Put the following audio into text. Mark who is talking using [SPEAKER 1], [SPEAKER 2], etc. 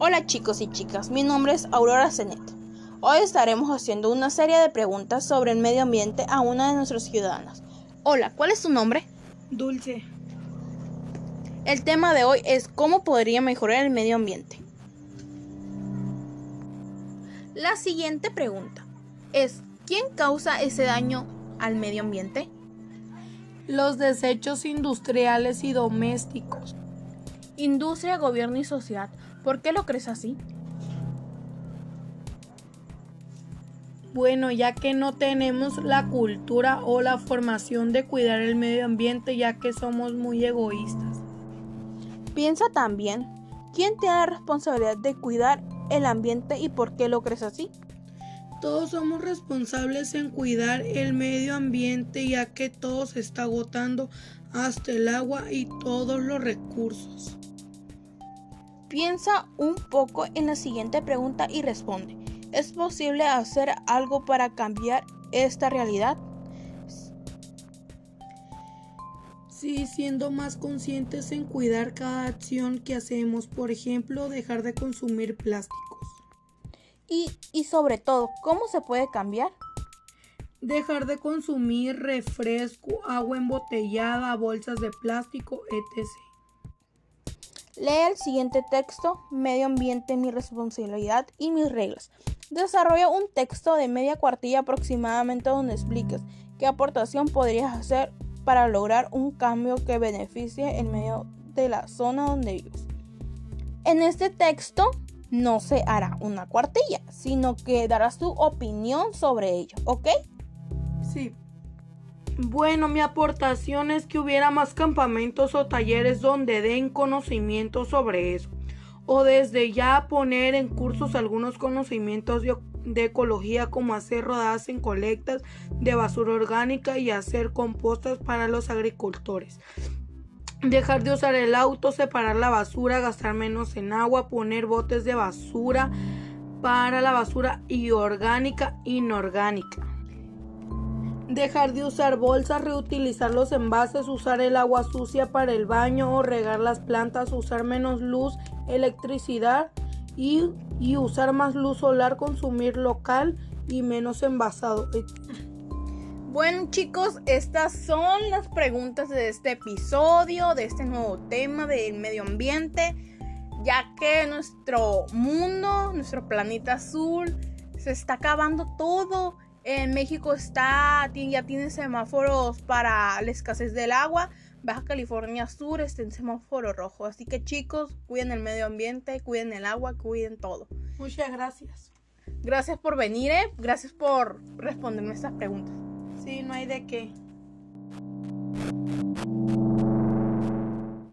[SPEAKER 1] Hola chicos y chicas, mi nombre es Aurora Zenet. Hoy estaremos haciendo una serie de preguntas sobre el medio ambiente a una de nuestras ciudadanas. Hola, ¿cuál es tu nombre?
[SPEAKER 2] Dulce.
[SPEAKER 1] El tema de hoy es cómo podría mejorar el medio ambiente. La siguiente pregunta es, ¿quién causa ese daño al medio ambiente?
[SPEAKER 2] Los desechos industriales y domésticos.
[SPEAKER 1] Industria, gobierno y sociedad. ¿Por qué lo crees así?
[SPEAKER 2] Bueno, ya que no tenemos la cultura o la formación de cuidar el medio ambiente, ya que somos muy egoístas.
[SPEAKER 1] Piensa también, ¿quién tiene la responsabilidad de cuidar el ambiente y por qué lo crees así?
[SPEAKER 2] Todos somos responsables en cuidar el medio ambiente ya que todo se está agotando hasta el agua y todos los recursos.
[SPEAKER 1] Piensa un poco en la siguiente pregunta y responde. ¿Es posible hacer algo para cambiar esta realidad?
[SPEAKER 2] Sí, siendo más conscientes en cuidar cada acción que hacemos, por ejemplo, dejar de consumir plásticos.
[SPEAKER 1] Y, y sobre todo, ¿cómo se puede cambiar?
[SPEAKER 2] Dejar de consumir refresco, agua embotellada, bolsas de plástico, etc.
[SPEAKER 1] Lee el siguiente texto, Medio ambiente, mi responsabilidad y mis reglas. Desarrolla un texto de media cuartilla aproximadamente donde expliques qué aportación podrías hacer para lograr un cambio que beneficie el medio de la zona donde vives. En este texto no se hará una cuartilla, sino que darás tu opinión sobre ello, ¿ok?
[SPEAKER 2] Sí. Bueno, mi aportación es que hubiera más campamentos o talleres donde den conocimiento sobre eso. O desde ya poner en cursos algunos conocimientos de, ecología como hacer rodadas en colectas de basura orgánica y hacer compostas para los agricultores. Dejar de usar el auto, separar la basura, gastar menos en agua, poner botes de basura para la basura y orgánica, inorgánica. Dejar de usar bolsas, reutilizar los envases, usar el agua sucia para el baño o regar las plantas, usar menos luz, electricidad y, y usar más luz solar, consumir local y menos envasado.
[SPEAKER 1] Bueno chicos, estas son las preguntas de este episodio, de este nuevo tema del medio ambiente, ya que nuestro mundo, nuestro planeta azul, se está acabando todo en México está, ya tiene semáforos para la escasez del agua. Baja California Sur está en semáforo rojo. Así que chicos, cuiden el medio ambiente, cuiden el agua, cuiden todo.
[SPEAKER 2] Muchas gracias.
[SPEAKER 1] Gracias por venir, ¿eh? Gracias por responderme estas preguntas.
[SPEAKER 2] Sí, no hay de qué.